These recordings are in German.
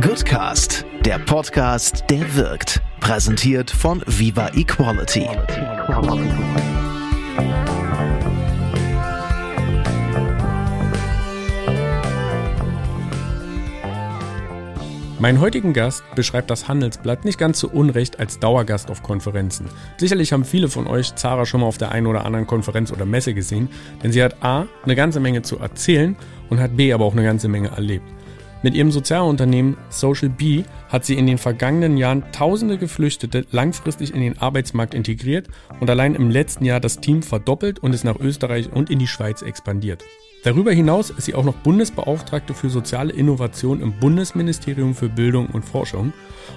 Goodcast, der Podcast, der wirkt. Präsentiert von Viva Equality. Mein heutigen Gast beschreibt das Handelsblatt nicht ganz zu Unrecht als Dauergast auf Konferenzen. Sicherlich haben viele von euch Zara schon mal auf der einen oder anderen Konferenz oder Messe gesehen, denn sie hat A, eine ganze Menge zu erzählen und hat B, aber auch eine ganze Menge erlebt. Mit ihrem Sozialunternehmen Social Bee hat sie in den vergangenen Jahren tausende Geflüchtete langfristig in den Arbeitsmarkt integriert und allein im letzten Jahr das Team verdoppelt und ist nach Österreich und in die Schweiz expandiert. Darüber hinaus ist sie auch noch Bundesbeauftragte für soziale Innovation im Bundesministerium für Bildung und Forschung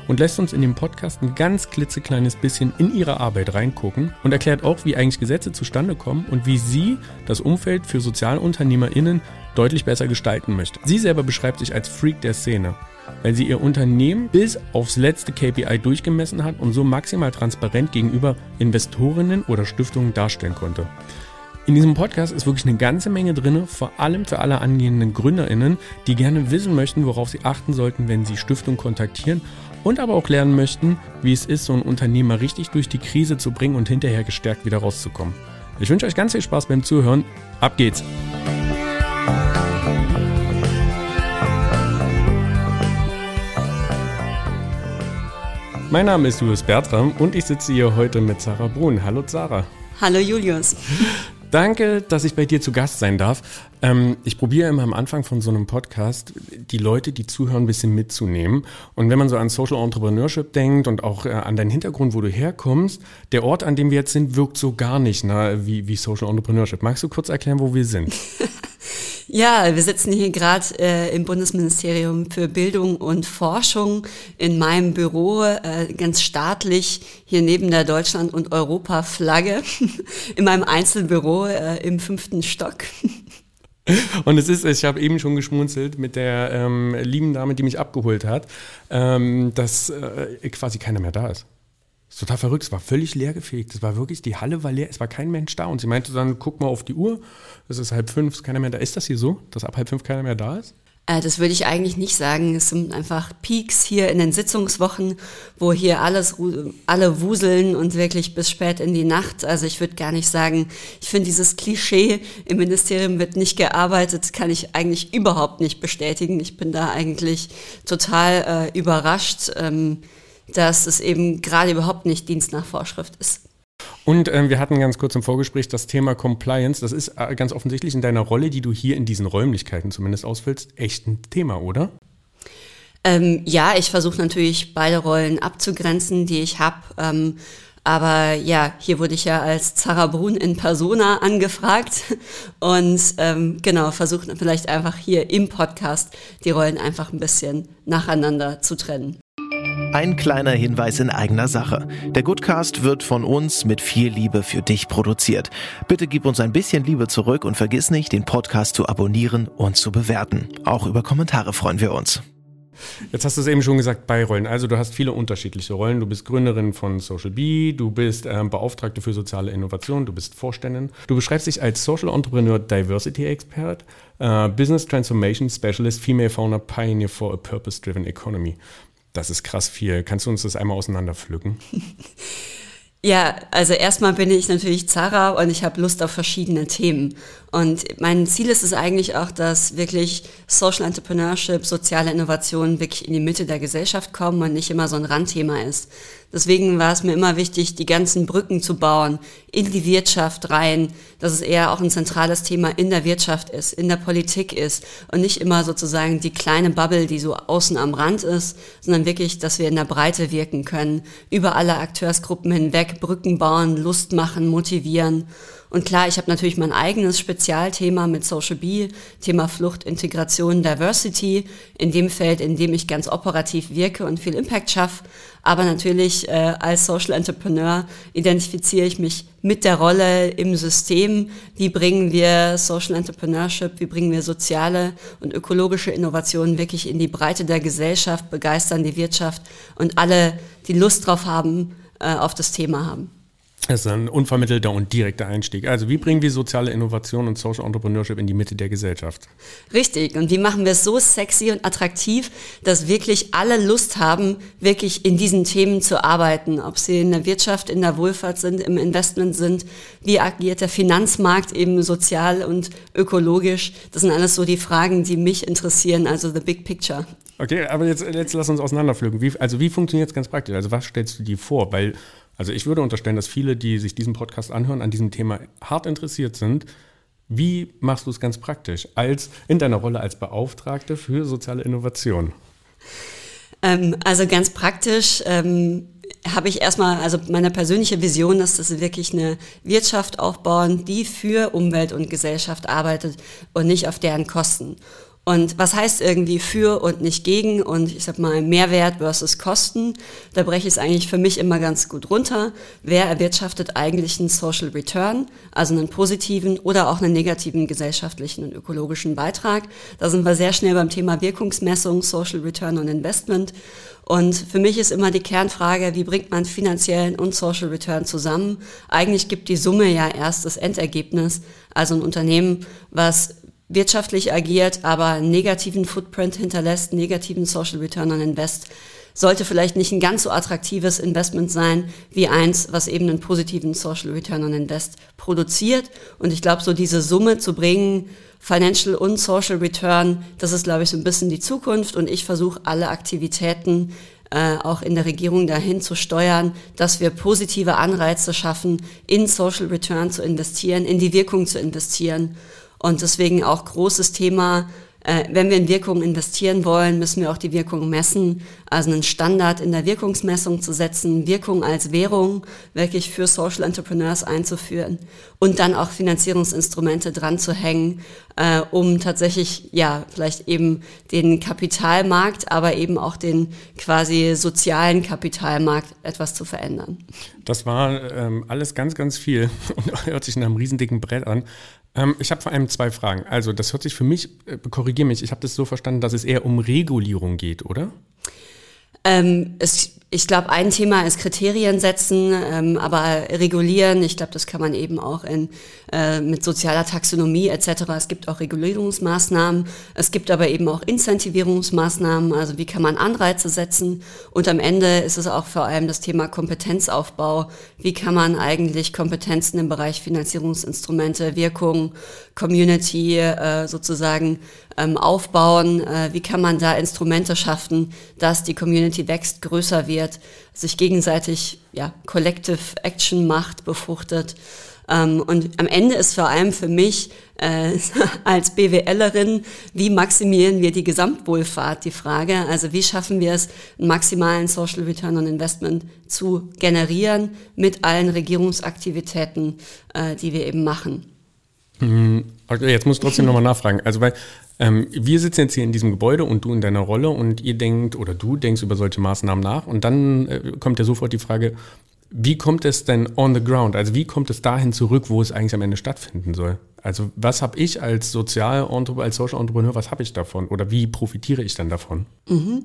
und lässt uns in dem Podcast ein ganz klitzekleines bisschen in ihre Arbeit reingucken und erklärt auch, wie eigentlich Gesetze zustande kommen und wie sie das Umfeld für SozialunternehmerInnen deutlich besser gestalten möchte. Sie selber beschreibt sich als Freak der Szene, weil sie ihr Unternehmen bis aufs letzte KPI durchgemessen hat und so maximal transparent gegenüber Investorinnen oder Stiftungen darstellen konnte. In diesem Podcast ist wirklich eine ganze Menge drin, vor allem für alle angehenden GründerInnen, die gerne wissen möchten, worauf sie achten sollten, wenn sie Stiftungen kontaktieren und aber auch lernen möchten, wie es ist, so ein Unternehmer richtig durch die Krise zu bringen und hinterher gestärkt wieder rauszukommen. Ich wünsche euch ganz viel Spaß beim Zuhören. Ab geht's! Mein Name ist Julius Bertram und ich sitze hier heute mit Sarah Brun. Hallo Sarah. Hallo Julius. Danke, dass ich bei dir zu Gast sein darf. Ähm, ich probiere immer am Anfang von so einem Podcast, die Leute, die zuhören, ein bisschen mitzunehmen. Und wenn man so an Social Entrepreneurship denkt und auch äh, an deinen Hintergrund, wo du herkommst, der Ort, an dem wir jetzt sind, wirkt so gar nicht na, wie, wie Social Entrepreneurship. Magst du kurz erklären, wo wir sind? Ja, wir sitzen hier gerade äh, im Bundesministerium für Bildung und Forschung in meinem Büro, äh, ganz staatlich, hier neben der Deutschland- und Europa-Flagge, in meinem Einzelbüro äh, im fünften Stock. Und es ist, ich habe eben schon geschmunzelt mit der ähm, lieben Dame, die mich abgeholt hat, ähm, dass äh, quasi keiner mehr da ist. Das ist total verrückt, es war völlig leergefegt. Es war wirklich, die Halle war leer, es war kein Mensch da. Und sie meinte dann, guck mal auf die Uhr, es ist halb fünf, ist keiner mehr da. Ist das hier so, dass ab halb fünf keiner mehr da ist? Äh, das würde ich eigentlich nicht sagen. Es sind einfach Peaks hier in den Sitzungswochen, wo hier alles, alle wuseln und wirklich bis spät in die Nacht. Also ich würde gar nicht sagen, ich finde dieses Klischee, im Ministerium wird nicht gearbeitet, kann ich eigentlich überhaupt nicht bestätigen. Ich bin da eigentlich total äh, überrascht. Ähm, dass es eben gerade überhaupt nicht Dienst nach Vorschrift ist. Und äh, wir hatten ganz kurz im Vorgespräch das Thema Compliance. Das ist äh, ganz offensichtlich in deiner Rolle, die du hier in diesen Räumlichkeiten zumindest ausfüllst, echt ein Thema, oder? Ähm, ja, ich versuche natürlich beide Rollen abzugrenzen, die ich habe. Ähm, aber ja, hier wurde ich ja als Zara Brun in Persona angefragt und ähm, genau, versuche vielleicht einfach hier im Podcast die Rollen einfach ein bisschen nacheinander zu trennen. Ein kleiner Hinweis in eigener Sache. Der Goodcast wird von uns mit viel Liebe für dich produziert. Bitte gib uns ein bisschen Liebe zurück und vergiss nicht, den Podcast zu abonnieren und zu bewerten. Auch über Kommentare freuen wir uns. Jetzt hast du es eben schon gesagt, Beirollen. Also du hast viele unterschiedliche Rollen. Du bist Gründerin von Social Bee, du bist ähm, Beauftragte für soziale Innovation, du bist Vorständin. Du beschreibst dich als Social Entrepreneur Diversity Expert, äh, Business Transformation Specialist, Female Founder Pioneer for a Purpose-Driven Economy. Das ist krass viel. Kannst du uns das einmal auseinanderpflücken? Ja, also erstmal bin ich natürlich Zara und ich habe Lust auf verschiedene Themen. Und mein Ziel ist es eigentlich auch, dass wirklich Social Entrepreneurship, soziale Innovation wirklich in die Mitte der Gesellschaft kommen und nicht immer so ein Randthema ist. Deswegen war es mir immer wichtig, die ganzen Brücken zu bauen in die Wirtschaft rein, dass es eher auch ein zentrales Thema in der Wirtschaft ist, in der Politik ist und nicht immer sozusagen die kleine Bubble, die so außen am Rand ist, sondern wirklich, dass wir in der Breite wirken können, über alle Akteursgruppen hinweg Brücken bauen, Lust machen, motivieren. Und klar, ich habe natürlich mein eigenes Spezialthema mit Social Bee, Thema Flucht, Integration, Diversity, in dem Feld, in dem ich ganz operativ wirke und viel Impact schaffe. Aber natürlich äh, als Social Entrepreneur identifiziere ich mich mit der Rolle im System. Wie bringen wir Social Entrepreneurship, wie bringen wir soziale und ökologische Innovationen wirklich in die Breite der Gesellschaft, begeistern die Wirtschaft und alle, die Lust drauf haben, äh, auf das Thema haben. Das ist ein unvermittelter und direkter Einstieg. Also wie bringen wir soziale Innovation und Social Entrepreneurship in die Mitte der Gesellschaft? Richtig. Und wie machen wir es so sexy und attraktiv, dass wirklich alle Lust haben, wirklich in diesen Themen zu arbeiten? Ob sie in der Wirtschaft, in der Wohlfahrt sind, im Investment sind, wie agiert der Finanzmarkt eben sozial und ökologisch? Das sind alles so die Fragen, die mich interessieren, also the big picture. Okay, aber jetzt, jetzt lass uns auseinanderpflügen. Wie, also wie funktioniert es ganz praktisch? Also was stellst du dir vor? Weil also ich würde unterstellen, dass viele, die sich diesen Podcast anhören, an diesem Thema hart interessiert sind. Wie machst du es ganz praktisch als in deiner Rolle als Beauftragte für soziale Innovation? Ähm, also ganz praktisch ähm, habe ich erstmal, also meine persönliche Vision ist, dass wir wirklich eine Wirtschaft aufbauen, die für Umwelt und Gesellschaft arbeitet und nicht auf deren Kosten. Und was heißt irgendwie für und nicht gegen und ich sag mal Mehrwert versus Kosten? Da breche ich es eigentlich für mich immer ganz gut runter. Wer erwirtschaftet eigentlich einen Social Return, also einen positiven oder auch einen negativen gesellschaftlichen und ökologischen Beitrag? Da sind wir sehr schnell beim Thema Wirkungsmessung, Social Return und Investment. Und für mich ist immer die Kernfrage, wie bringt man finanziellen und Social Return zusammen? Eigentlich gibt die Summe ja erst das Endergebnis. Also ein Unternehmen, was wirtschaftlich agiert, aber negativen Footprint hinterlässt, negativen Social Return on Invest, sollte vielleicht nicht ein ganz so attraktives Investment sein wie eins, was eben einen positiven Social Return on Invest produziert. Und ich glaube, so diese Summe zu bringen, Financial und Social Return, das ist, glaube ich, so ein bisschen die Zukunft. Und ich versuche alle Aktivitäten äh, auch in der Regierung dahin zu steuern, dass wir positive Anreize schaffen, in Social Return zu investieren, in die Wirkung zu investieren und deswegen auch großes Thema, äh, wenn wir in Wirkung investieren wollen, müssen wir auch die Wirkung messen. Also einen Standard in der Wirkungsmessung zu setzen, Wirkung als Währung wirklich für Social Entrepreneurs einzuführen und dann auch Finanzierungsinstrumente dran zu hängen, äh, um tatsächlich, ja, vielleicht eben den Kapitalmarkt, aber eben auch den quasi sozialen Kapitalmarkt etwas zu verändern. Das war ähm, alles ganz, ganz viel und hört sich nach einem riesendicken Brett an. Ähm, ich habe vor allem zwei Fragen. Also, das hört sich für mich, äh, korrigiere mich, ich habe das so verstanden, dass es eher um Regulierung geht, oder? Ähm, es ich glaube, ein Thema ist Kriterien setzen, ähm, aber regulieren. Ich glaube, das kann man eben auch in, äh, mit sozialer Taxonomie etc. Es gibt auch Regulierungsmaßnahmen. Es gibt aber eben auch Incentivierungsmaßnahmen. Also wie kann man Anreize setzen? Und am Ende ist es auch vor allem das Thema Kompetenzaufbau. Wie kann man eigentlich Kompetenzen im Bereich Finanzierungsinstrumente, Wirkung, Community äh, sozusagen ähm, aufbauen? Äh, wie kann man da Instrumente schaffen, dass die Community wächst, größer wird, sich gegenseitig ja, Collective Action macht, befruchtet? Ähm, und am Ende ist vor allem für mich äh, als BWLerin, wie maximieren wir die Gesamtwohlfahrt, die Frage. Also wie schaffen wir es, einen maximalen Social Return on Investment zu generieren mit allen Regierungsaktivitäten, äh, die wir eben machen. Mhm. Jetzt muss ich trotzdem nochmal nachfragen. Also weil ähm, wir sitzen jetzt hier in diesem Gebäude und du in deiner Rolle und ihr denkt oder du denkst über solche Maßnahmen nach und dann äh, kommt ja sofort die Frage, wie kommt es denn on the ground? Also wie kommt es dahin zurück, wo es eigentlich am Ende stattfinden soll? Also was habe ich als Sozial- als Social Entrepreneur, was habe ich davon oder wie profitiere ich dann davon? Mhm.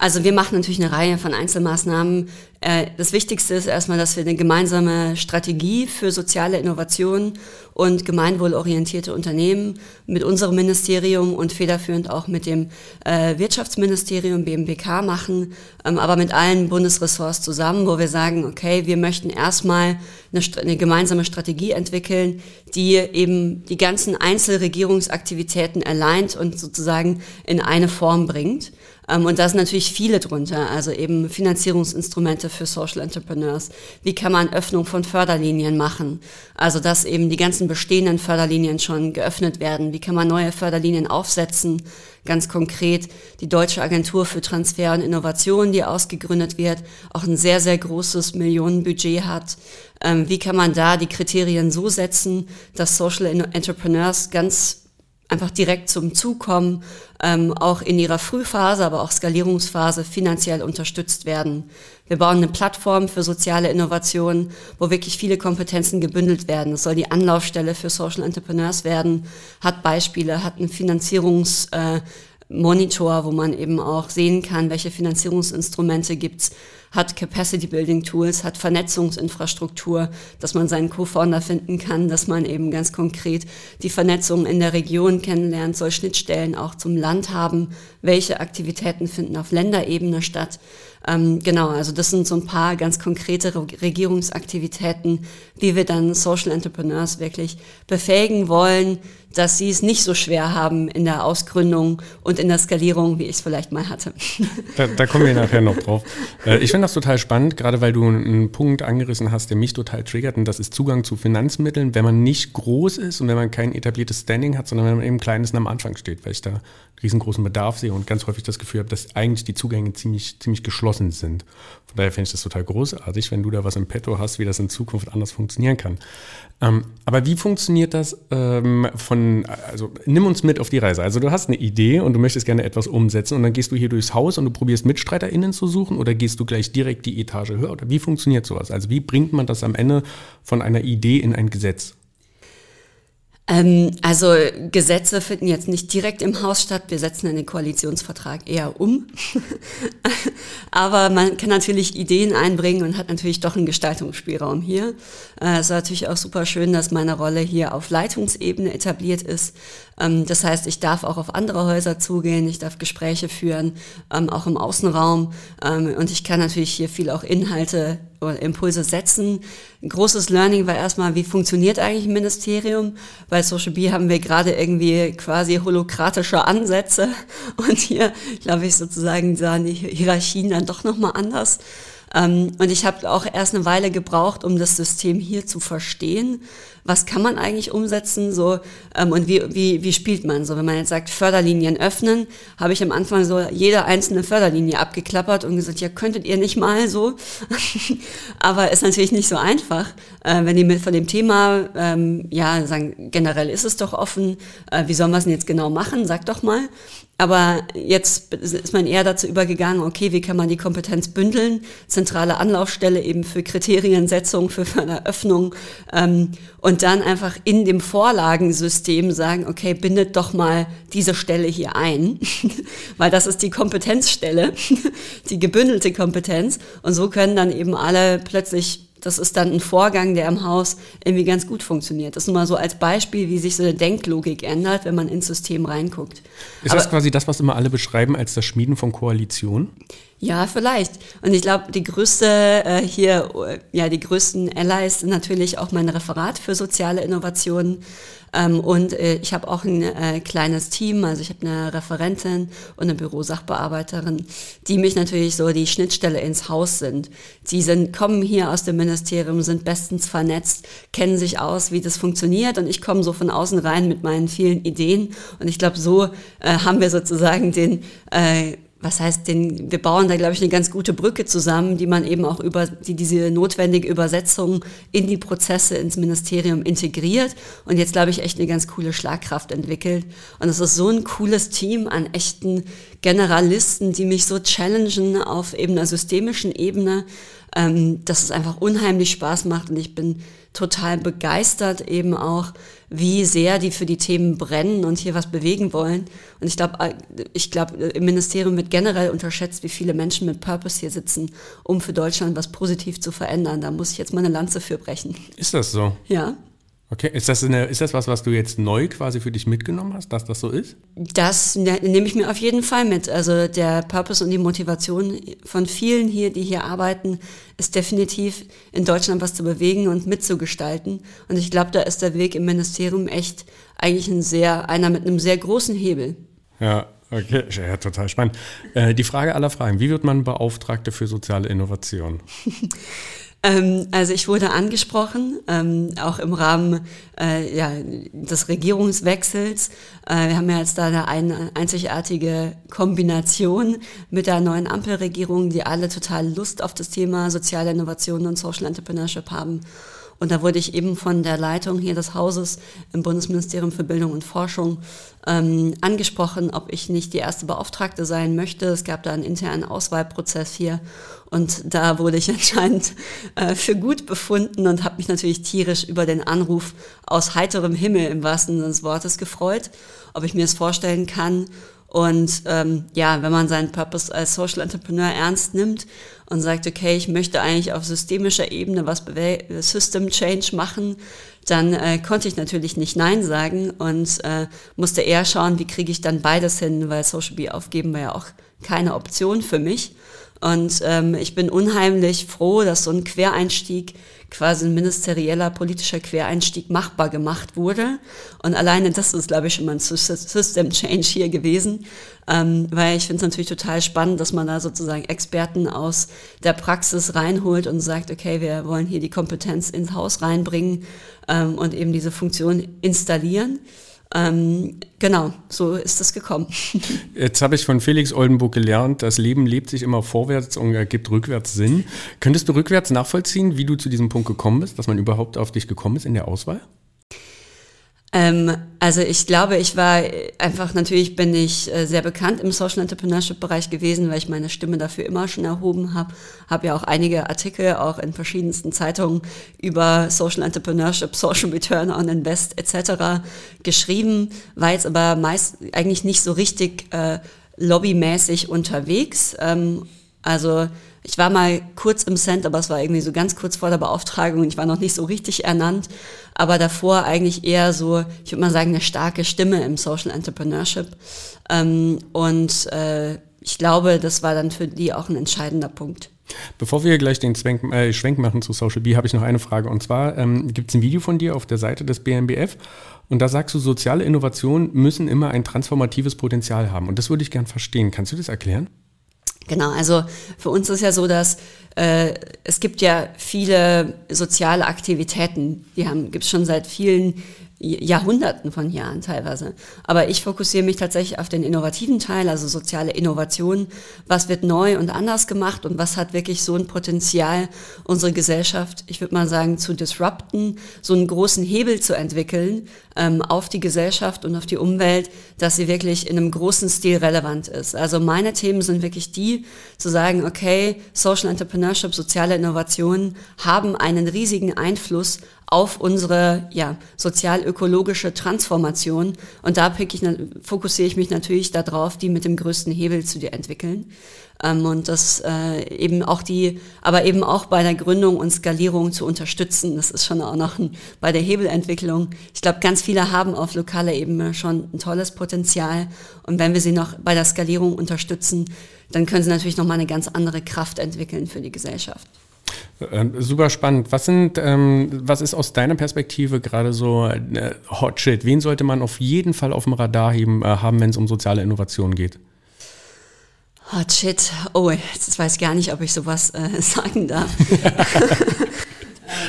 Also wir machen natürlich eine Reihe von Einzelmaßnahmen. Äh, das Wichtigste ist erstmal, dass wir eine gemeinsame Strategie für soziale Innovation und gemeinwohlorientierte Unternehmen mit unserem Ministerium und federführend auch mit dem äh, Wirtschaftsministerium BMWK machen, ähm, aber mit allen Bundesressorts zusammen, wo wir sagen, okay, wir möchten erstmal eine, eine gemeinsame Strategie entwickeln, die eben die ganzen Einzelregierungsaktivitäten alleint und sozusagen in eine Form bringt. Ähm, und da sind natürlich viele drunter, also eben Finanzierungsinstrumente für Social Entrepreneurs. Wie kann man Öffnung von Förderlinien machen? Also dass eben die ganzen bestehenden Förderlinien schon geöffnet werden. Wie kann man neue Förderlinien aufsetzen? Ganz konkret die Deutsche Agentur für Transfer und Innovation, die ausgegründet wird, auch ein sehr, sehr großes Millionenbudget hat. Ähm, wie kann man da die Kriterien so setzen, dass Social Entrepreneurs ganz einfach direkt zum Zug kommen, ähm, auch in ihrer Frühphase, aber auch Skalierungsphase finanziell unterstützt werden. Wir bauen eine Plattform für soziale Innovation, wo wirklich viele Kompetenzen gebündelt werden. Es soll die Anlaufstelle für Social Entrepreneurs werden, hat Beispiele, hat einen Finanzierungsmonitor, äh, wo man eben auch sehen kann, welche Finanzierungsinstrumente gibt's, hat Capacity Building Tools, hat Vernetzungsinfrastruktur, dass man seinen Co-Founder finden kann, dass man eben ganz konkret die Vernetzung in der Region kennenlernt, soll Schnittstellen auch zum Land haben, welche Aktivitäten finden auf Länderebene statt. Ähm, genau, also das sind so ein paar ganz konkrete Regierungsaktivitäten, wie wir dann Social Entrepreneurs wirklich befähigen wollen, dass sie es nicht so schwer haben in der Ausgründung und in der Skalierung, wie ich es vielleicht mal hatte. Da, da kommen wir nachher noch drauf. Äh, ich finde das total spannend, gerade weil du einen Punkt angerissen hast, der mich total triggert, und das ist Zugang zu Finanzmitteln, wenn man nicht groß ist und wenn man kein etabliertes Standing hat, sondern wenn man eben klein ist und am Anfang steht, weil ich da riesengroßen Bedarf sehe und ganz häufig das Gefühl habe, dass eigentlich die Zugänge ziemlich, ziemlich geschlossen sind. Von daher finde ich das total großartig, wenn du da was im Petto hast, wie das in Zukunft anders funktionieren kann. Ähm, aber wie funktioniert das ähm, von, also nimm uns mit auf die Reise. Also du hast eine Idee und du möchtest gerne etwas umsetzen und dann gehst du hier durchs Haus und du probierst MitstreiterInnen zu suchen oder gehst du gleich direkt die Etage höher? Oder wie funktioniert sowas? Also wie bringt man das am Ende von einer Idee in ein Gesetz? Ähm, also Gesetze finden jetzt nicht direkt im Haus statt. Wir setzen den Koalitionsvertrag eher um. Aber man kann natürlich Ideen einbringen und hat natürlich doch einen Gestaltungsspielraum hier. Äh, es ist natürlich auch super schön, dass meine Rolle hier auf Leitungsebene etabliert ist. Ähm, das heißt, ich darf auch auf andere Häuser zugehen, ich darf Gespräche führen, ähm, auch im Außenraum. Ähm, und ich kann natürlich hier viel auch Inhalte oder Impulse setzen. Ein großes Learning war erstmal, wie funktioniert eigentlich ein Ministerium? Bei Social B haben wir gerade irgendwie quasi holokratische Ansätze und hier, glaube ich, sozusagen sahen die Hierarchien dann doch nochmal anders. Ähm, und ich habe auch erst eine Weile gebraucht, um das System hier zu verstehen. Was kann man eigentlich umsetzen? So, ähm, und wie, wie, wie spielt man? So, wenn man jetzt sagt, Förderlinien öffnen, habe ich am Anfang so jede einzelne Förderlinie abgeklappert und gesagt, ja, könntet ihr nicht mal so. Aber ist natürlich nicht so einfach, äh, wenn die mit von dem Thema, ähm, ja, sagen, generell ist es doch offen, äh, wie soll man es denn jetzt genau machen? Sag doch mal. Aber jetzt ist man eher dazu übergegangen, okay, wie kann man die Kompetenz bündeln? Zentrale Anlaufstelle eben für Kriteriensetzung, für Förderöffnung ähm, und dann einfach in dem Vorlagensystem sagen, okay, bindet doch mal diese Stelle hier ein, weil das ist die Kompetenzstelle, die gebündelte Kompetenz. Und so können dann eben alle plötzlich das ist dann ein Vorgang, der im Haus irgendwie ganz gut funktioniert. Das ist nur mal so als Beispiel, wie sich so eine Denklogik ändert, wenn man ins System reinguckt. Ist Aber, das quasi das, was immer alle beschreiben als das Schmieden von Koalitionen? Ja, vielleicht. Und ich glaube, die größte äh, hier, ja, die größten Allies sind natürlich auch mein Referat für soziale Innovationen. Ähm, und äh, ich habe auch ein äh, kleines Team, also ich habe eine Referentin und eine Bürosachbearbeiterin, die mich natürlich so die Schnittstelle ins Haus sind. Die sind, kommen hier aus dem Ministerium, sind bestens vernetzt, kennen sich aus, wie das funktioniert und ich komme so von außen rein mit meinen vielen Ideen. Und ich glaube, so äh, haben wir sozusagen den äh, was heißt denn, wir bauen da, glaube ich, eine ganz gute Brücke zusammen, die man eben auch über, die diese notwendige Übersetzung in die Prozesse ins Ministerium integriert und jetzt, glaube ich, echt eine ganz coole Schlagkraft entwickelt. Und es ist so ein cooles Team an echten Generalisten, die mich so challengen auf eben einer systemischen Ebene, ähm, dass es einfach unheimlich Spaß macht und ich bin total begeistert eben auch, wie sehr die für die Themen brennen und hier was bewegen wollen. Und ich glaube, äh, ich glaube, im Ministerium wird generell unterschätzt, wie viele Menschen mit Purpose hier sitzen, um für Deutschland was positiv zu verändern. Da muss ich jetzt mal eine Lanze für brechen. Ist das so? Ja. Okay, ist das, eine, ist das was, was du jetzt neu quasi für dich mitgenommen hast, dass das so ist? Das ne, nehme ich mir auf jeden Fall mit. Also der Purpose und die Motivation von vielen hier, die hier arbeiten, ist definitiv in Deutschland was zu bewegen und mitzugestalten. Und ich glaube, da ist der Weg im Ministerium echt eigentlich ein sehr, einer mit einem sehr großen Hebel. Ja, Okay, ja, total spannend. Äh, die Frage aller Fragen, wie wird man Beauftragte für soziale Innovation? Ähm, also ich wurde angesprochen, ähm, auch im Rahmen äh, ja, des Regierungswechsels. Äh, wir haben ja jetzt da eine, eine einzigartige Kombination mit der neuen Ampelregierung, die alle total Lust auf das Thema soziale Innovation und Social Entrepreneurship haben. Und da wurde ich eben von der Leitung hier des Hauses im Bundesministerium für Bildung und Forschung ähm, angesprochen, ob ich nicht die erste Beauftragte sein möchte. Es gab da einen internen Auswahlprozess hier und da wurde ich anscheinend äh, für gut befunden und habe mich natürlich tierisch über den Anruf aus heiterem Himmel im wahrsten Sinne des Wortes gefreut, ob ich mir das vorstellen kann. Und ähm, ja, wenn man seinen Purpose als Social Entrepreneur ernst nimmt und sagt, okay, ich möchte eigentlich auf systemischer Ebene was System Change machen, dann äh, konnte ich natürlich nicht Nein sagen und äh, musste eher schauen, wie kriege ich dann beides hin, weil Social Bee aufgeben war ja auch keine Option für mich. Und ähm, ich bin unheimlich froh, dass so ein Quereinstieg, quasi ein ministerieller politischer Quereinstieg machbar gemacht wurde. Und alleine das ist, glaube ich, schon mal ein System Change hier gewesen, ähm, weil ich finde es natürlich total spannend, dass man da sozusagen Experten aus der Praxis reinholt und sagt, okay, wir wollen hier die Kompetenz ins Haus reinbringen ähm, und eben diese Funktion installieren. Ähm, genau, so ist das gekommen. Jetzt habe ich von Felix Oldenburg gelernt, das Leben lebt sich immer vorwärts und ergibt rückwärts Sinn. Könntest du rückwärts nachvollziehen, wie du zu diesem Punkt gekommen bist, dass man überhaupt auf dich gekommen ist in der Auswahl? Ähm, also ich glaube, ich war einfach, natürlich bin ich äh, sehr bekannt im Social Entrepreneurship Bereich gewesen, weil ich meine Stimme dafür immer schon erhoben habe. Habe ja auch einige Artikel auch in verschiedensten Zeitungen über Social Entrepreneurship, Social Return on Invest etc. geschrieben, war jetzt aber meist eigentlich nicht so richtig äh, lobbymäßig unterwegs. Ähm, also ich war mal kurz im Cent, aber es war irgendwie so ganz kurz vor der Beauftragung und ich war noch nicht so richtig ernannt. Aber davor eigentlich eher so, ich würde mal sagen, eine starke Stimme im Social Entrepreneurship. Ähm, und äh, ich glaube, das war dann für die auch ein entscheidender Punkt. Bevor wir gleich den Schwenk, äh, Schwenk machen zu Social B, habe ich noch eine Frage. Und zwar ähm, gibt es ein Video von dir auf der Seite des BMBF und da sagst du, soziale Innovationen müssen immer ein transformatives Potenzial haben. Und das würde ich gern verstehen. Kannst du das erklären? Genau, also für uns ist ja so, dass äh, es gibt ja viele soziale Aktivitäten, die gibt es schon seit vielen Jahrhunderten von Jahren teilweise. Aber ich fokussiere mich tatsächlich auf den innovativen Teil, also soziale Innovation. Was wird neu und anders gemacht und was hat wirklich so ein Potenzial, unsere Gesellschaft, ich würde mal sagen, zu disrupten, so einen großen Hebel zu entwickeln ähm, auf die Gesellschaft und auf die Umwelt, dass sie wirklich in einem großen Stil relevant ist. Also meine Themen sind wirklich die, zu sagen, okay, Social Entrepreneurship, soziale Innovationen haben einen riesigen Einfluss auf unsere ja, sozial-ökologische Transformation. Und da ich, fokussiere ich mich natürlich darauf, die mit dem größten Hebel zu entwickeln. Ähm, und das äh, eben auch die, aber eben auch bei der Gründung und Skalierung zu unterstützen. Das ist schon auch noch ein, bei der Hebelentwicklung. Ich glaube, ganz viele haben auf lokaler Ebene schon ein tolles Potenzial. Und wenn wir sie noch bei der Skalierung unterstützen, dann können sie natürlich nochmal eine ganz andere Kraft entwickeln für die Gesellschaft. Ähm, super spannend. Was sind, ähm, was ist aus deiner Perspektive gerade so äh, Hot Shit? Wen sollte man auf jeden Fall auf dem Radar heben, äh, haben, wenn es um soziale Innovation geht? Hot Shit. Oh, jetzt weiß ich gar nicht, ob ich sowas äh, sagen darf.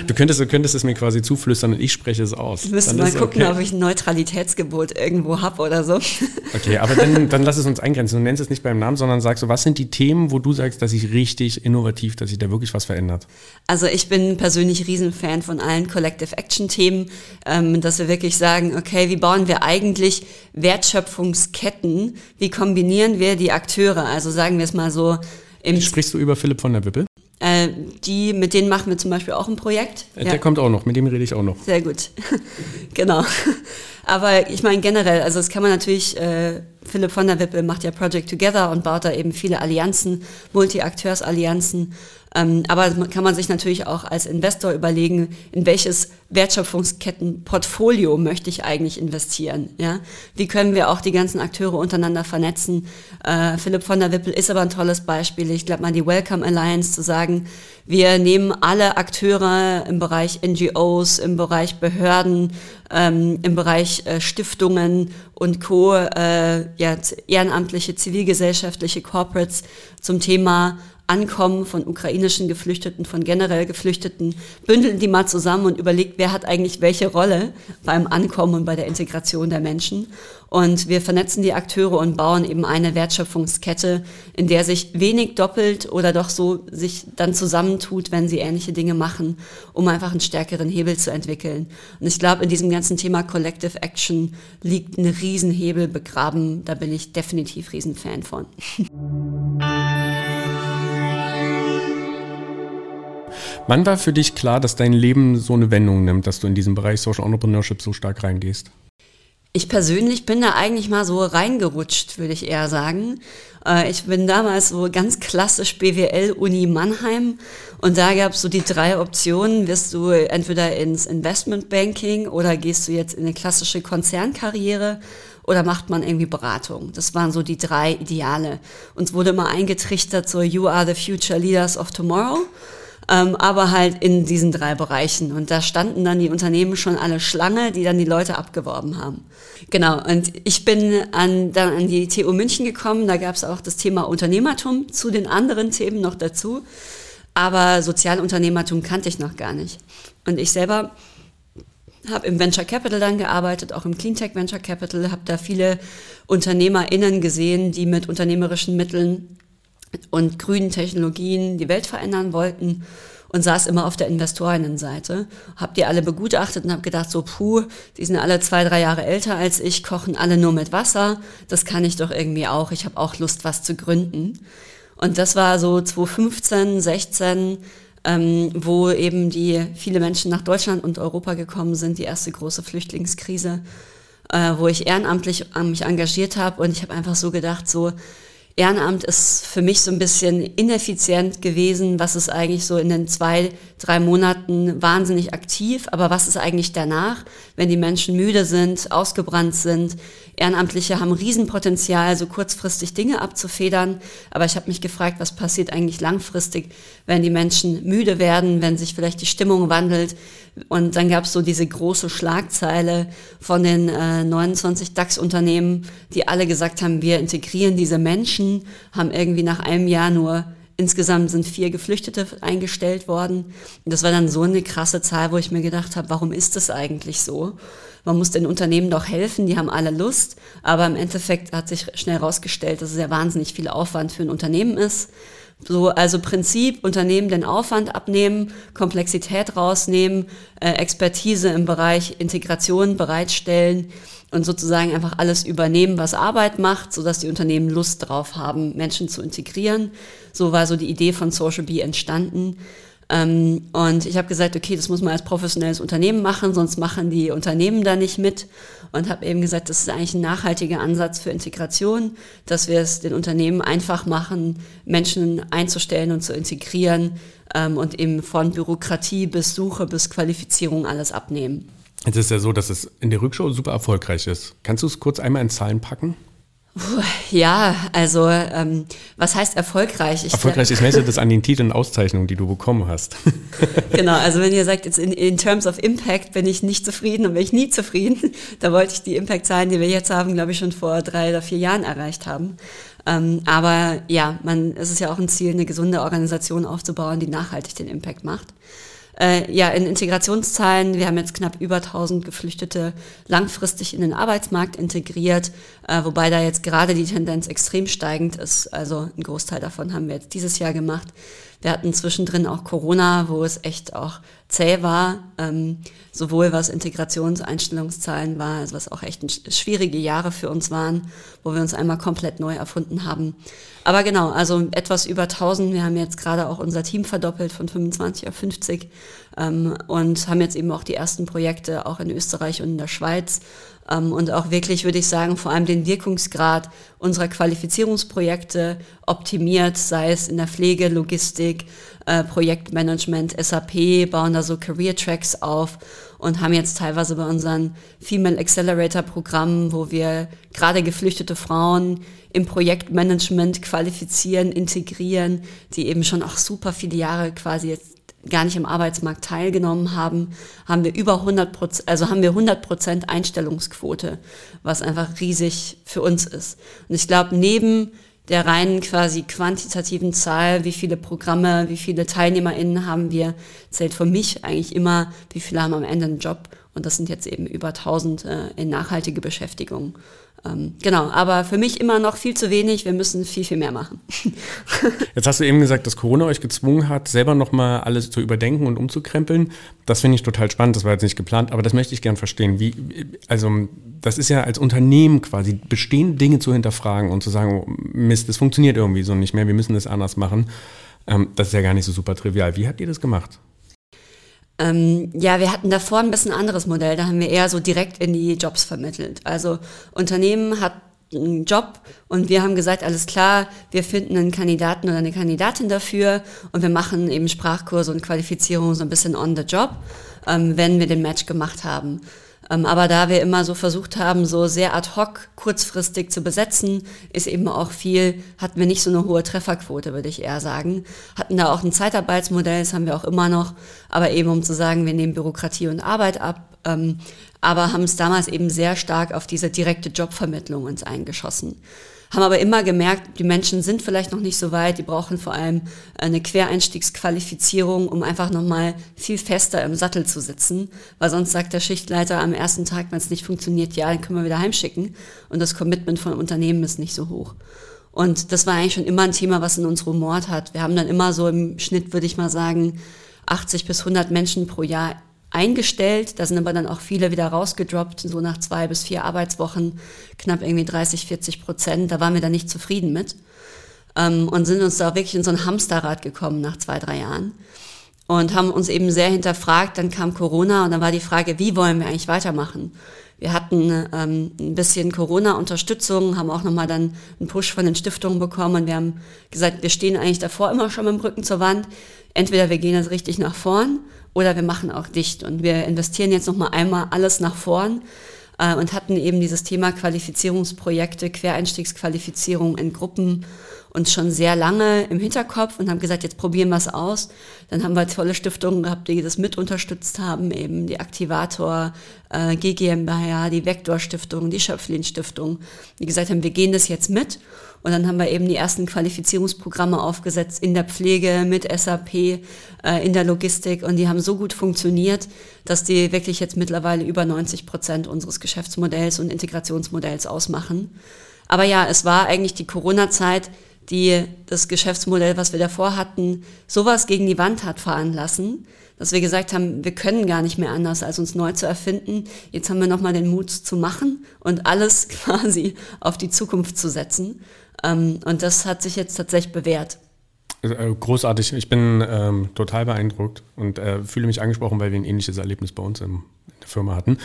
Du könntest, du könntest es mir quasi zuflüstern und ich spreche es aus. Wir müssen mal gucken, okay. ob ich ein Neutralitätsgebot irgendwo habe oder so. Okay, aber dann, dann lass es uns eingrenzen. Du nennst es nicht beim Namen, sondern sagst so, was sind die Themen, wo du sagst, dass ich richtig innovativ, dass sich da wirklich was verändert? Also ich bin persönlich Riesenfan von allen Collective Action Themen, ähm, dass wir wirklich sagen, okay, wie bauen wir eigentlich Wertschöpfungsketten? Wie kombinieren wir die Akteure? Also sagen wir es mal so. Sprichst du über Philipp von der Wippel? Äh, die, mit denen machen wir zum Beispiel auch ein Projekt. Der ja. kommt auch noch, mit dem rede ich auch noch. Sehr gut. genau. Aber ich meine generell, also das kann man natürlich, äh, Philipp von der Wippel macht ja Project Together und baut da eben viele Allianzen, Multi-Akteurs-Allianzen. Ähm, aber kann man sich natürlich auch als Investor überlegen, in welches Wertschöpfungskettenportfolio möchte ich eigentlich investieren. Ja? Wie können wir auch die ganzen Akteure untereinander vernetzen? Äh, Philipp von der Wippel ist aber ein tolles Beispiel. Ich glaube mal die Welcome Alliance zu sagen, wir nehmen alle Akteure im Bereich NGOs, im Bereich Behörden, ähm, im Bereich äh, Stiftungen und Co., äh, ja, ehrenamtliche, zivilgesellschaftliche Corporates zum Thema Ankommen von ukrainischen Geflüchteten, von generell Geflüchteten, bündeln die mal zusammen und überlegt, wer hat eigentlich welche Rolle beim Ankommen und bei der Integration der Menschen. Und wir vernetzen die Akteure und bauen eben eine Wertschöpfungskette, in der sich wenig doppelt oder doch so sich dann zusammentut, wenn sie ähnliche Dinge machen, um einfach einen stärkeren Hebel zu entwickeln. Und ich glaube, in diesem ganzen Thema Collective Action liegt ein Riesenhebel begraben. Da bin ich definitiv Riesenfan von. Wann war für dich klar, dass dein Leben so eine Wendung nimmt, dass du in diesem Bereich Social Entrepreneurship so stark reingehst? Ich persönlich bin da eigentlich mal so reingerutscht, würde ich eher sagen. Äh, ich bin damals so ganz klassisch BWL Uni Mannheim und da gab es so die drei Optionen. Wirst du entweder ins Investmentbanking oder gehst du jetzt in eine klassische Konzernkarriere oder macht man irgendwie Beratung? Das waren so die drei Ideale. Uns wurde immer eingetrichtert, so You are the future leaders of tomorrow. Ähm, aber halt in diesen drei Bereichen. Und da standen dann die Unternehmen schon alle Schlange, die dann die Leute abgeworben haben. Genau, und ich bin an, dann an die TU München gekommen, da gab es auch das Thema Unternehmertum zu den anderen Themen noch dazu. Aber Sozialunternehmertum kannte ich noch gar nicht. Und ich selber habe im Venture Capital dann gearbeitet, auch im Cleantech Venture Capital, habe da viele UnternehmerInnen gesehen, die mit unternehmerischen Mitteln und grünen Technologien die Welt verändern wollten und saß immer auf der Investorinnenseite. Hab die alle begutachtet und habe gedacht, so puh, die sind alle zwei, drei Jahre älter als ich, kochen alle nur mit Wasser. Das kann ich doch irgendwie auch. Ich habe auch Lust, was zu gründen. Und das war so 2015, 16, ähm, wo eben die viele Menschen nach Deutschland und Europa gekommen sind, die erste große Flüchtlingskrise, äh, wo ich ehrenamtlich mich engagiert habe und ich habe einfach so gedacht, so Ehrenamt ist für mich so ein bisschen ineffizient gewesen. Was ist eigentlich so in den zwei, drei Monaten wahnsinnig aktiv, aber was ist eigentlich danach, wenn die Menschen müde sind, ausgebrannt sind? Ehrenamtliche haben Riesenpotenzial, so kurzfristig Dinge abzufedern, aber ich habe mich gefragt, was passiert eigentlich langfristig, wenn die Menschen müde werden, wenn sich vielleicht die Stimmung wandelt. Und dann gab es so diese große Schlagzeile von den äh, 29 DAX-Unternehmen, die alle gesagt haben, wir integrieren diese Menschen, haben irgendwie nach einem Jahr nur Insgesamt sind vier Geflüchtete eingestellt worden. Und das war dann so eine krasse Zahl, wo ich mir gedacht habe, warum ist das eigentlich so? Man muss den Unternehmen doch helfen, die haben alle Lust. Aber im Endeffekt hat sich schnell herausgestellt, dass es ja wahnsinnig viel Aufwand für ein Unternehmen ist. So, also Prinzip, Unternehmen den Aufwand abnehmen, Komplexität rausnehmen, äh, Expertise im Bereich Integration bereitstellen und sozusagen einfach alles übernehmen, was Arbeit macht, sodass die Unternehmen Lust drauf haben, Menschen zu integrieren. So war so die Idee von Social Bee entstanden. Ähm, und ich habe gesagt, okay, das muss man als professionelles Unternehmen machen, sonst machen die Unternehmen da nicht mit. Und habe eben gesagt, das ist eigentlich ein nachhaltiger Ansatz für Integration, dass wir es den Unternehmen einfach machen, Menschen einzustellen und zu integrieren ähm, und eben von Bürokratie bis Suche bis Qualifizierung alles abnehmen. Es ist ja so, dass es in der Rückschau super erfolgreich ist. Kannst du es kurz einmal in Zahlen packen? Ja, also ähm, was heißt erfolgreich? Ich erfolgreich, ich messe das an den Titeln und Auszeichnungen, die du bekommen hast. genau, also wenn ihr sagt, jetzt in, in terms of Impact bin ich nicht zufrieden und bin ich nie zufrieden, da wollte ich die Impact-Zahlen, die wir jetzt haben, glaube ich, schon vor drei oder vier Jahren erreicht haben. Ähm, aber ja, man, es ist ja auch ein Ziel, eine gesunde Organisation aufzubauen, die nachhaltig den Impact macht. Äh, ja, in Integrationszahlen, wir haben jetzt knapp über 1000 Geflüchtete langfristig in den Arbeitsmarkt integriert, äh, wobei da jetzt gerade die Tendenz extrem steigend ist. Also ein Großteil davon haben wir jetzt dieses Jahr gemacht. Wir hatten zwischendrin auch Corona, wo es echt auch zäh war, ähm, sowohl was Integrationseinstellungszahlen war, also was auch echt schwierige Jahre für uns waren, wo wir uns einmal komplett neu erfunden haben. Aber genau, also etwas über 1000. Wir haben jetzt gerade auch unser Team verdoppelt von 25 auf 50 ähm, und haben jetzt eben auch die ersten Projekte auch in Österreich und in der Schweiz und auch wirklich, würde ich sagen, vor allem den Wirkungsgrad unserer Qualifizierungsprojekte optimiert, sei es in der Pflege, Logistik, äh, Projektmanagement, SAP, bauen da so Career Tracks auf und haben jetzt teilweise bei unseren Female Accelerator Programmen, wo wir gerade geflüchtete Frauen im Projektmanagement qualifizieren, integrieren, die eben schon auch super viele Jahre quasi jetzt gar nicht im Arbeitsmarkt teilgenommen haben, haben wir über 100 Prozent, also haben wir 100 Prozent Einstellungsquote, was einfach riesig für uns ist. Und ich glaube, neben der reinen quasi quantitativen Zahl, wie viele Programme, wie viele TeilnehmerInnen haben wir, zählt für mich eigentlich immer, wie viele haben am Ende einen Job. Und das sind jetzt eben über 1000 äh, in nachhaltige Beschäftigung. Ähm, genau, aber für mich immer noch viel zu wenig. Wir müssen viel, viel mehr machen. Jetzt hast du eben gesagt, dass Corona euch gezwungen hat, selber nochmal alles zu überdenken und umzukrempeln. Das finde ich total spannend. Das war jetzt nicht geplant, aber das möchte ich gern verstehen. Wie, also, das ist ja als Unternehmen quasi, bestehende Dinge zu hinterfragen und zu sagen, oh, Mist, das funktioniert irgendwie so nicht mehr. Wir müssen das anders machen. Ähm, das ist ja gar nicht so super trivial. Wie habt ihr das gemacht? Ähm, ja, wir hatten davor ein bisschen anderes Modell. Da haben wir eher so direkt in die Jobs vermittelt. Also Unternehmen hat einen Job und wir haben gesagt, alles klar, wir finden einen Kandidaten oder eine Kandidatin dafür und wir machen eben Sprachkurse und Qualifizierung so ein bisschen on the job, ähm, wenn wir den Match gemacht haben. Ähm, aber da wir immer so versucht haben, so sehr ad hoc kurzfristig zu besetzen, ist eben auch viel, hatten wir nicht so eine hohe Trefferquote, würde ich eher sagen. Hatten da auch ein Zeitarbeitsmodell, das haben wir auch immer noch, aber eben um zu sagen, wir nehmen Bürokratie und Arbeit ab, ähm, aber haben es damals eben sehr stark auf diese direkte Jobvermittlung uns eingeschossen haben aber immer gemerkt, die Menschen sind vielleicht noch nicht so weit, die brauchen vor allem eine Quereinstiegsqualifizierung, um einfach nochmal viel fester im Sattel zu sitzen, weil sonst sagt der Schichtleiter am ersten Tag, wenn es nicht funktioniert, ja, dann können wir wieder heimschicken und das Commitment von Unternehmen ist nicht so hoch. Und das war eigentlich schon immer ein Thema, was in uns rumort hat. Wir haben dann immer so im Schnitt, würde ich mal sagen, 80 bis 100 Menschen pro Jahr eingestellt. Da sind aber dann auch viele wieder rausgedroppt, so nach zwei bis vier Arbeitswochen, knapp irgendwie 30, 40 Prozent. Da waren wir dann nicht zufrieden mit ähm, und sind uns da wirklich in so ein Hamsterrad gekommen nach zwei, drei Jahren und haben uns eben sehr hinterfragt. Dann kam Corona und dann war die Frage, wie wollen wir eigentlich weitermachen? Wir hatten ähm, ein bisschen Corona-Unterstützung, haben auch nochmal dann einen Push von den Stiftungen bekommen und wir haben gesagt, wir stehen eigentlich davor immer schon mit dem Rücken zur Wand. Entweder wir gehen jetzt richtig nach vorn oder wir machen auch dicht. Und wir investieren jetzt nochmal einmal alles nach vorn äh, und hatten eben dieses Thema Qualifizierungsprojekte, Quereinstiegsqualifizierung in Gruppen uns schon sehr lange im Hinterkopf und haben gesagt, jetzt probieren wir es aus. Dann haben wir tolle Stiftungen gehabt, die das mit unterstützt haben, eben die Aktivator, äh, GGMBH, die Vektor Stiftung, die Schöpflin Stiftung, die gesagt haben, wir gehen das jetzt mit. Und dann haben wir eben die ersten Qualifizierungsprogramme aufgesetzt in der Pflege, mit SAP, äh, in der Logistik. Und die haben so gut funktioniert, dass die wirklich jetzt mittlerweile über 90 Prozent unseres Geschäftsmodells und Integrationsmodells ausmachen. Aber ja, es war eigentlich die Corona-Zeit, die das Geschäftsmodell, was wir davor hatten, sowas gegen die Wand hat fahren lassen, dass wir gesagt haben, wir können gar nicht mehr anders, als uns neu zu erfinden. Jetzt haben wir nochmal den Mut zu machen und alles quasi auf die Zukunft zu setzen. Ähm, und das hat sich jetzt tatsächlich bewährt. Äh, großartig. Ich bin ähm, total beeindruckt und äh, fühle mich angesprochen, weil wir ein ähnliches Erlebnis bei uns in der Firma hatten.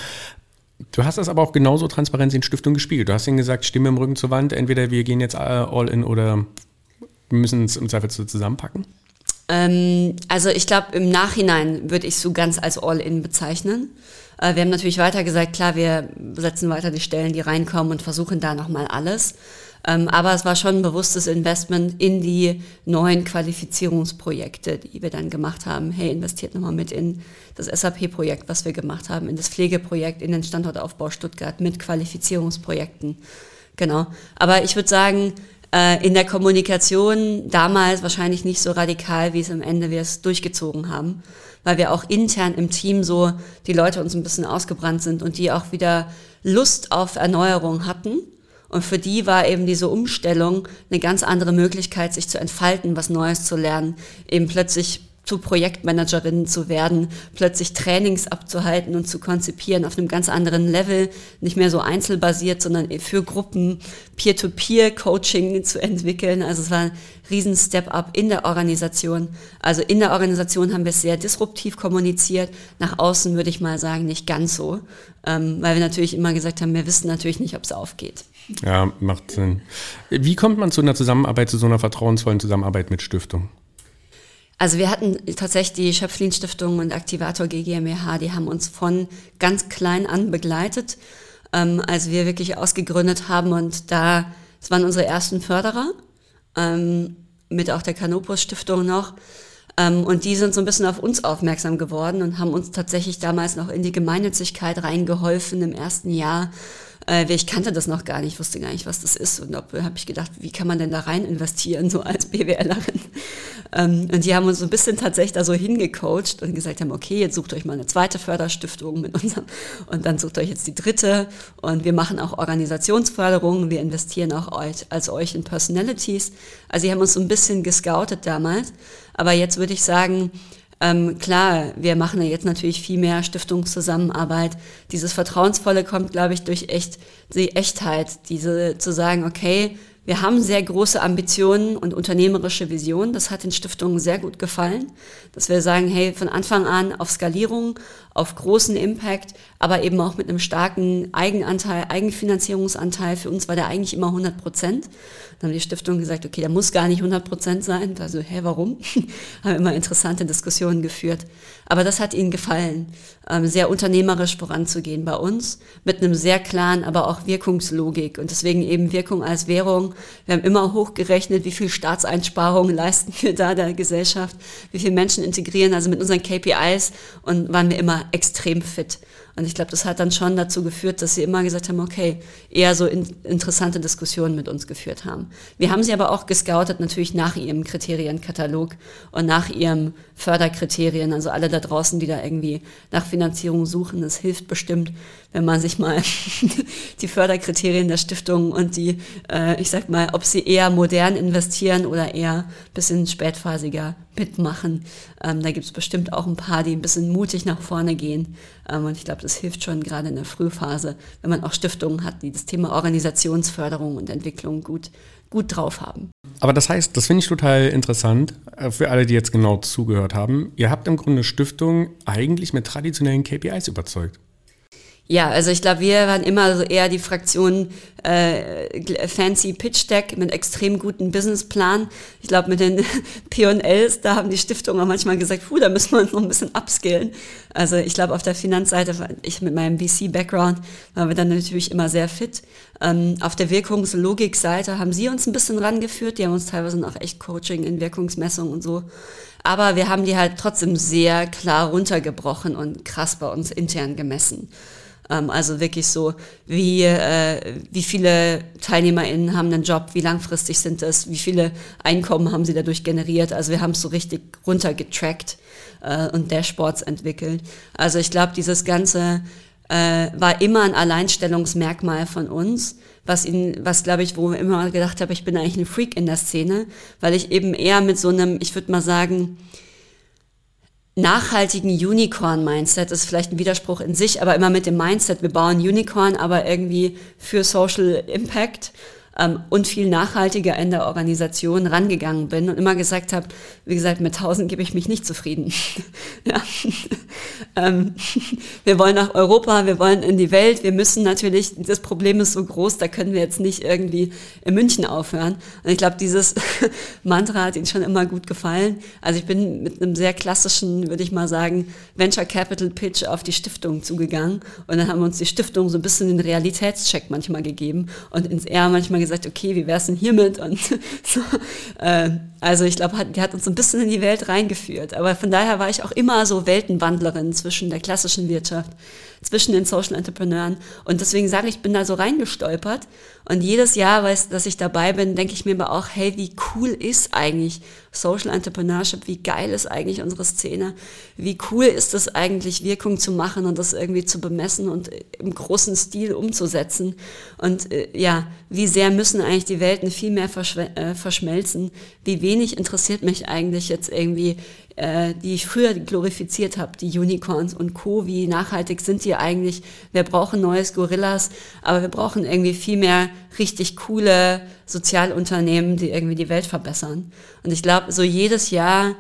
Du hast das aber auch genauso Transparenz in Stiftung gespielt. Du hast ihnen gesagt, Stimme im Rücken zur Wand, entweder wir gehen jetzt äh, all in oder wir müssen es im Zweifel zusammenpacken? Ähm, also ich glaube, im Nachhinein würde ich so ganz als All-in bezeichnen. Äh, wir haben natürlich weiter gesagt, klar, wir setzen weiter die Stellen, die reinkommen und versuchen da nochmal alles. Ähm, aber es war schon ein bewusstes Investment in die neuen Qualifizierungsprojekte, die wir dann gemacht haben. Hey, investiert nochmal mit in das SAP-Projekt, was wir gemacht haben, in das Pflegeprojekt, in den Standortaufbau Stuttgart mit Qualifizierungsprojekten. Genau. Aber ich würde sagen, äh, in der Kommunikation damals wahrscheinlich nicht so radikal, wie es am Ende wir es durchgezogen haben, weil wir auch intern im Team so die Leute uns ein bisschen ausgebrannt sind und die auch wieder Lust auf Erneuerung hatten und für die war eben diese Umstellung eine ganz andere Möglichkeit, sich zu entfalten, was Neues zu lernen, eben plötzlich zu Projektmanagerinnen zu werden, plötzlich Trainings abzuhalten und zu konzipieren auf einem ganz anderen Level, nicht mehr so einzelbasiert, sondern für Gruppen Peer-to-Peer-Coaching zu entwickeln. Also es war ein riesen Step-up in der Organisation. Also in der Organisation haben wir es sehr disruptiv kommuniziert, nach außen würde ich mal sagen, nicht ganz so, ähm, weil wir natürlich immer gesagt haben, wir wissen natürlich nicht, ob es aufgeht. Ja, macht Sinn. Wie kommt man zu einer Zusammenarbeit, zu so einer vertrauensvollen Zusammenarbeit mit Stiftung? Also wir hatten tatsächlich die Schöpflin Stiftung und Aktivator GmbH, die haben uns von ganz klein an begleitet, ähm, als wir wirklich ausgegründet haben und da, das waren unsere ersten Förderer, ähm, mit auch der Canopus Stiftung noch. Ähm, und die sind so ein bisschen auf uns aufmerksam geworden und haben uns tatsächlich damals noch in die Gemeinnützigkeit reingeholfen im ersten Jahr äh, ich kannte das noch gar nicht, wusste gar nicht, was das ist. Und da habe ich gedacht, wie kann man denn da rein investieren, so als BWLerin? Ähm, und die haben uns so ein bisschen tatsächlich da so hingecoacht und gesagt haben, okay, jetzt sucht euch mal eine zweite Förderstiftung mit unserem und dann sucht euch jetzt die dritte. Und wir machen auch Organisationsförderung, wir investieren auch euch, als euch in Personalities. Also sie haben uns so ein bisschen gescoutet damals. Aber jetzt würde ich sagen, ähm, klar, wir machen ja jetzt natürlich viel mehr Stiftungszusammenarbeit. Dieses Vertrauensvolle kommt, glaube ich, durch echt die Echtheit, diese zu sagen, okay, Wir haben sehr große Ambitionen und unternehmerische Visionen. Das hat den Stiftungen sehr gut gefallen, dass wir sagen, hey, von Anfang an auf Skalierung, auf großen Impact, aber eben auch mit einem starken Eigenanteil, Eigenfinanzierungsanteil. Für uns war der eigentlich immer 100 Prozent. Dann haben die Stiftungen gesagt, okay, der muss gar nicht 100 Prozent sein. Also, hä, warum? haben immer interessante Diskussionen geführt. Aber das hat ihnen gefallen, ähm, sehr unternehmerisch voranzugehen bei uns, mit einem sehr klaren, aber auch Wirkungslogik. Und deswegen eben Wirkung als Währung. Wir haben immer hochgerechnet, wie viel Staatseinsparungen leisten wir da der Gesellschaft, wie viele Menschen integrieren, also mit unseren KPIs und waren wir immer extrem fit. Und ich glaube, das hat dann schon dazu geführt, dass sie immer gesagt haben, okay, eher so in, interessante Diskussionen mit uns geführt haben. Wir haben sie aber auch gescoutet, natürlich nach ihrem Kriterienkatalog und nach ihrem Förderkriterien. Also alle da draußen, die da irgendwie nach Finanzierung suchen, es hilft bestimmt, wenn man sich mal die Förderkriterien der Stiftung und die, äh, ich sag mal, ob sie eher modern investieren oder eher bisschen spätphasiger mitmachen. Ähm, da gibt es bestimmt auch ein paar, die ein bisschen mutig nach vorne gehen. Ähm, und ich glaube, das hilft schon gerade in der Frühphase, wenn man auch Stiftungen hat, die das Thema Organisationsförderung und Entwicklung gut, gut drauf haben. Aber das heißt, das finde ich total interessant äh, für alle, die jetzt genau zugehört haben. Ihr habt im Grunde Stiftungen eigentlich mit traditionellen KPIs überzeugt. Ja, also ich glaube, wir waren immer so eher die Fraktion äh, Fancy Pitch Deck mit extrem guten Businessplan. Ich glaube, mit den P&Ls, da haben die Stiftungen auch manchmal gesagt, puh, da müssen wir uns noch ein bisschen upskillen. Also ich glaube, auf der Finanzseite, ich mit meinem VC-Background, waren wir dann natürlich immer sehr fit. Ähm, auf der Wirkungslogik-Seite haben sie uns ein bisschen rangeführt. Die haben uns teilweise auch echt Coaching in Wirkungsmessung und so. Aber wir haben die halt trotzdem sehr klar runtergebrochen und krass bei uns intern gemessen. Ähm, also wirklich so, wie, äh, wie viele TeilnehmerInnen haben einen Job, wie langfristig sind das, wie viele Einkommen haben sie dadurch generiert. Also wir haben es so richtig runtergetrackt äh, und Dashboards entwickelt. Also ich glaube, dieses Ganze äh, war immer ein Alleinstellungsmerkmal von uns, was ihn, was glaube ich, wo ich immer gedacht habe, ich bin eigentlich ein Freak in der Szene, weil ich eben eher mit so einem, ich würde mal sagen, nachhaltigen Unicorn-Mindset ist vielleicht ein Widerspruch in sich, aber immer mit dem Mindset, wir bauen Unicorn, aber irgendwie für Social Impact ähm, und viel nachhaltiger in der Organisation rangegangen bin und immer gesagt habe, wie gesagt, mit 1000 gebe ich mich nicht zufrieden. ähm, wir wollen nach Europa, wir wollen in die Welt, wir müssen natürlich, das Problem ist so groß, da können wir jetzt nicht irgendwie in München aufhören. Und ich glaube, dieses Mantra hat Ihnen schon immer gut gefallen. Also ich bin mit einem sehr klassischen, würde ich mal sagen, Venture Capital Pitch auf die Stiftung zugegangen und dann haben wir uns die Stiftung so ein bisschen den Realitätscheck manchmal gegeben und ins R manchmal gesagt, okay, wie wär's denn hiermit? Und so, äh, also ich glaube, die hat uns ein bisschen in die Welt reingeführt. Aber von daher war ich auch immer so Weltenwandlerin zwischen der klassischen Wirtschaft, zwischen den Social Entrepreneuren. Und deswegen sage ich, bin da so reingestolpert. Und jedes Jahr, weiß, dass ich dabei bin, denke ich mir aber auch, hey, wie cool ist eigentlich Social Entrepreneurship? Wie geil ist eigentlich unsere Szene? Wie cool ist es eigentlich, Wirkung zu machen und das irgendwie zu bemessen und im großen Stil umzusetzen? Und äh, ja, wie sehr müssen eigentlich die Welten viel mehr äh, verschmelzen? Wie wenig interessiert mich eigentlich jetzt irgendwie äh, die ich früher glorifiziert habe, die Unicorns und Co. Wie nachhaltig sind die eigentlich? Wir brauchen neues Gorillas, aber wir brauchen irgendwie viel mehr richtig coole Sozialunternehmen, die irgendwie die Welt verbessern. Und ich glaube, so jedes Jahr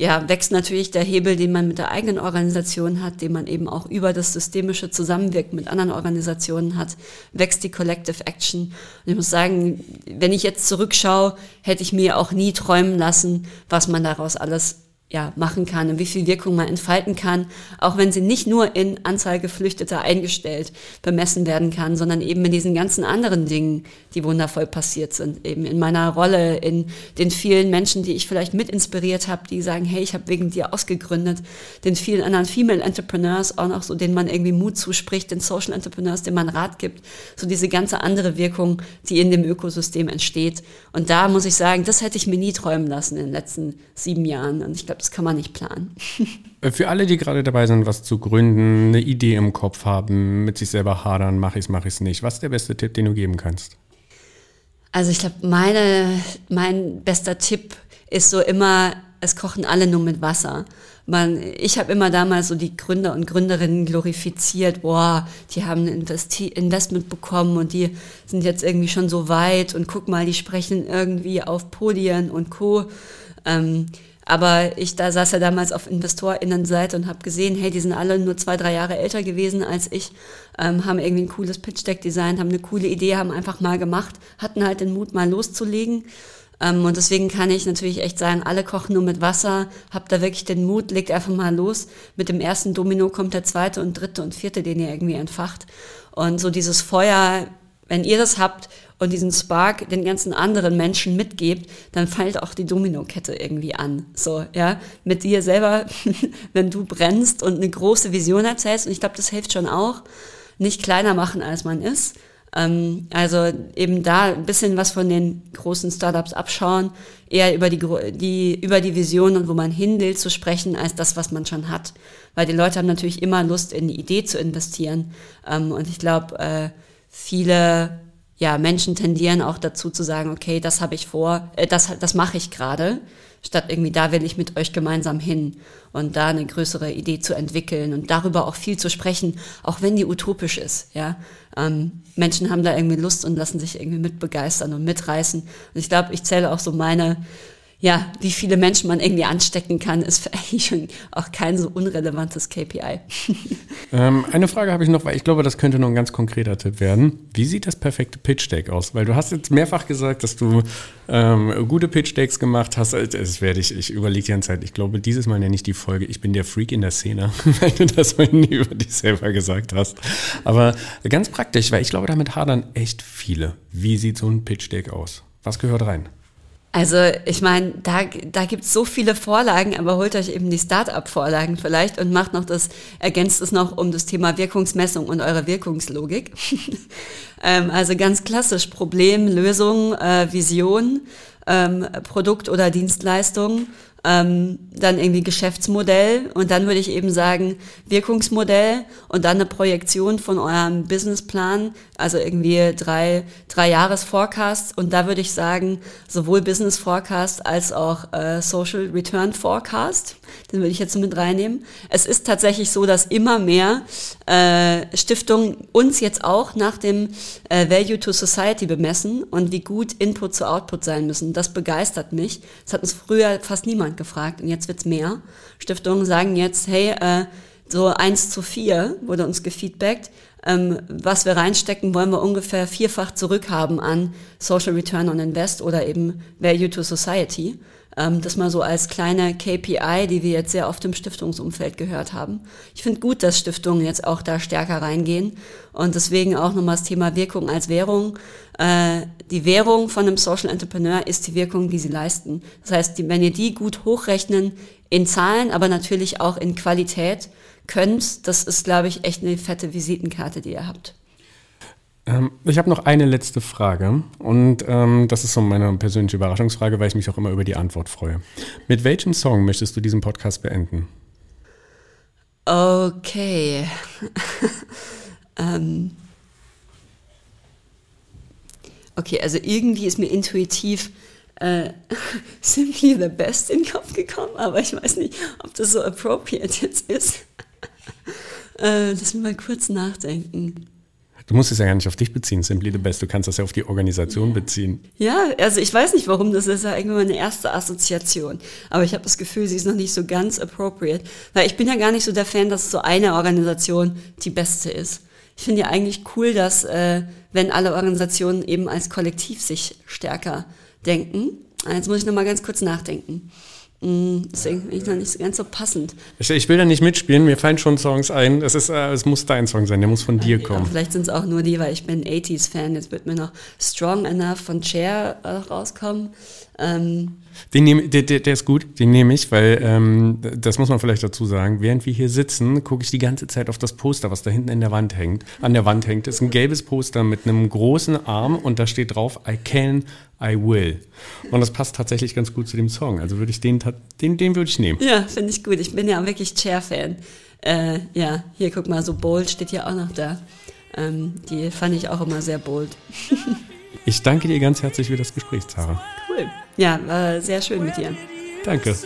ja, wächst natürlich der Hebel, den man mit der eigenen Organisation hat, den man eben auch über das systemische Zusammenwirken mit anderen Organisationen hat, wächst die Collective Action. Und ich muss sagen, wenn ich jetzt zurückschaue, hätte ich mir auch nie träumen lassen, was man daraus alles ja, machen kann und wie viel Wirkung man entfalten kann, auch wenn sie nicht nur in Anzahl Geflüchteter eingestellt bemessen werden kann, sondern eben in diesen ganzen anderen Dingen, die wundervoll passiert sind. Eben in meiner Rolle, in den vielen Menschen, die ich vielleicht mit inspiriert habe, die sagen, hey, ich habe wegen dir ausgegründet, den vielen anderen Female Entrepreneurs auch noch so, denen man irgendwie Mut zuspricht, den Social Entrepreneurs, denen man Rat gibt, so diese ganze andere Wirkung, die in dem Ökosystem entsteht. Und da muss ich sagen, das hätte ich mir nie träumen lassen in den letzten sieben Jahren. Und ich glaube, das kann man nicht planen. Für alle, die gerade dabei sind, was zu gründen, eine Idee im Kopf haben, mit sich selber hadern, mache ich es, mache ich es nicht. Was ist der beste Tipp, den du geben kannst? Also ich glaube, meine, mein bester Tipp ist so immer es kochen alle nur mit Wasser. Man, ich habe immer damals so die Gründer und Gründerinnen glorifiziert, boah, die haben ein Investi Investment bekommen und die sind jetzt irgendwie schon so weit und guck mal, die sprechen irgendwie auf Podien und Co. Ähm, aber ich da saß ja damals auf InvestorInnenseite und habe gesehen, hey, die sind alle nur zwei, drei Jahre älter gewesen als ich, ähm, haben irgendwie ein cooles Pitch-Deck designt, haben eine coole Idee, haben einfach mal gemacht, hatten halt den Mut, mal loszulegen. Ähm, und deswegen kann ich natürlich echt sagen, alle kochen nur mit Wasser, habt da wirklich den Mut, legt einfach mal los. Mit dem ersten Domino kommt der zweite und dritte und vierte, den ihr irgendwie entfacht. Und so dieses Feuer, wenn ihr das habt und diesen Spark den ganzen anderen Menschen mitgebt, dann fällt auch die Dominokette irgendwie an. So, ja, mit dir selber, wenn du brennst und eine große Vision erzählst, und ich glaube, das hilft schon auch, nicht kleiner machen, als man ist. Ähm, also eben da ein bisschen was von den großen Startups abschauen, eher über die, die, über die Vision und wo man hin will zu sprechen, als das, was man schon hat. Weil die Leute haben natürlich immer Lust, in die Idee zu investieren. Ähm, und ich glaube, äh, viele ja, Menschen tendieren auch dazu zu sagen, okay, das habe ich vor, äh, das, das mache ich gerade, statt irgendwie, da will ich mit euch gemeinsam hin und da eine größere Idee zu entwickeln und darüber auch viel zu sprechen, auch wenn die utopisch ist, ja. Ähm, Menschen haben da irgendwie Lust und lassen sich irgendwie mitbegeistern und mitreißen. Und ich glaube, ich zähle auch so meine ja, wie viele Menschen man irgendwie anstecken kann, ist eigentlich schon auch kein so unrelevantes KPI. Ähm, eine Frage habe ich noch, weil ich glaube, das könnte noch ein ganz konkreter Tipp werden. Wie sieht das perfekte Pitch Deck aus? Weil du hast jetzt mehrfach gesagt, dass du ähm, gute Pitch Decks gemacht hast. Das werde ich, ich überlege die ganze Zeit. Ich glaube, dieses Mal nenne ich die Folge, ich bin der Freak in der Szene, weil du das vorhin über dich selber gesagt hast. Aber ganz praktisch, weil ich glaube, damit hadern echt viele. Wie sieht so ein Pitch Deck aus? Was gehört rein? Also ich meine, da, da gibt es so viele Vorlagen, aber holt euch eben die Start-up-Vorlagen vielleicht und macht noch das, ergänzt es noch um das Thema Wirkungsmessung und eure Wirkungslogik. ähm, also ganz klassisch Problem, Lösung, äh, Vision, ähm, Produkt oder Dienstleistung ähm, dann irgendwie Geschäftsmodell und dann würde ich eben sagen Wirkungsmodell und dann eine Projektion von eurem Businessplan, also irgendwie drei, drei Jahres und da würde ich sagen sowohl Business Forecast als auch äh, Social Return Forecast, den würde ich jetzt mit reinnehmen. Es ist tatsächlich so, dass immer mehr äh, Stiftungen uns jetzt auch nach dem äh, Value to Society bemessen und wie gut Input zu Output sein müssen. Das begeistert mich. Das hat uns früher fast niemand niemand gefragt und jetzt wird's mehr. Stiftungen sagen jetzt, hey, äh, so eins zu vier wurde uns gefeedbackt. Ähm, was wir reinstecken, wollen wir ungefähr vierfach zurückhaben an Social Return on Invest oder eben Value to Society. Ähm, das mal so als kleine KPI, die wir jetzt sehr oft im Stiftungsumfeld gehört haben. Ich finde gut, dass Stiftungen jetzt auch da stärker reingehen und deswegen auch nochmal das Thema Wirkung als Währung. Äh, die Währung von einem Social Entrepreneur ist die Wirkung, die sie leisten. Das heißt, die, wenn ihr die gut hochrechnen in Zahlen, aber natürlich auch in Qualität könnt, das ist, glaube ich, echt eine fette Visitenkarte, die ihr habt. Ähm, ich habe noch eine letzte Frage und ähm, das ist so meine persönliche Überraschungsfrage, weil ich mich auch immer über die Antwort freue. Mit welchem Song möchtest du diesen Podcast beenden? Okay. ähm. Okay, also irgendwie ist mir intuitiv äh, Simply the Best in den Kopf gekommen, aber ich weiß nicht, ob das so appropriate jetzt ist. äh, lass mich mal kurz nachdenken. Du musst es ja gar nicht auf dich beziehen, Simply the Best. Du kannst das ja auf die Organisation beziehen. Ja, also ich weiß nicht warum, das ist ja irgendwann meine erste Assoziation. Aber ich habe das Gefühl, sie ist noch nicht so ganz appropriate. Weil ich bin ja gar nicht so der Fan, dass so eine Organisation die beste ist. Ich finde ja eigentlich cool, dass äh, wenn alle Organisationen eben als Kollektiv sich stärker denken. Jetzt muss ich noch mal ganz kurz nachdenken. Mm, deswegen bin ich noch nicht ganz so passend. Ich, will da nicht mitspielen, mir fallen schon Songs ein. Es, ist, äh, es muss dein Song sein, der muss von dir kommen. Vielleicht sind es auch nur die, weil ich bin 80s-Fan. Jetzt wird mir noch Strong Enough von Cher äh, rauskommen. Ähm, den nehm, der, der, der ist gut, den nehme ich, weil ähm, das muss man vielleicht dazu sagen. Während wir hier sitzen, gucke ich die ganze Zeit auf das Poster, was da hinten in der Wand hängt. An der Wand hängt. Das ist ein gelbes Poster mit einem großen Arm und da steht drauf, I can, I will. Und das passt tatsächlich ganz gut zu dem Song. Also würde ich den, den, den würde ich nehmen. Ja, finde ich gut. Ich bin ja wirklich Chair-Fan. Äh, ja, hier guck mal, so bold steht ja auch noch da. Ähm, die fand ich auch immer sehr bold. ich danke dir ganz herzlich für das Gespräch, Zara. Cool. Ja, war sehr schön mit dir. Danke.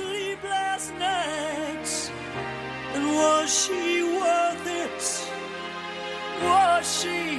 Was she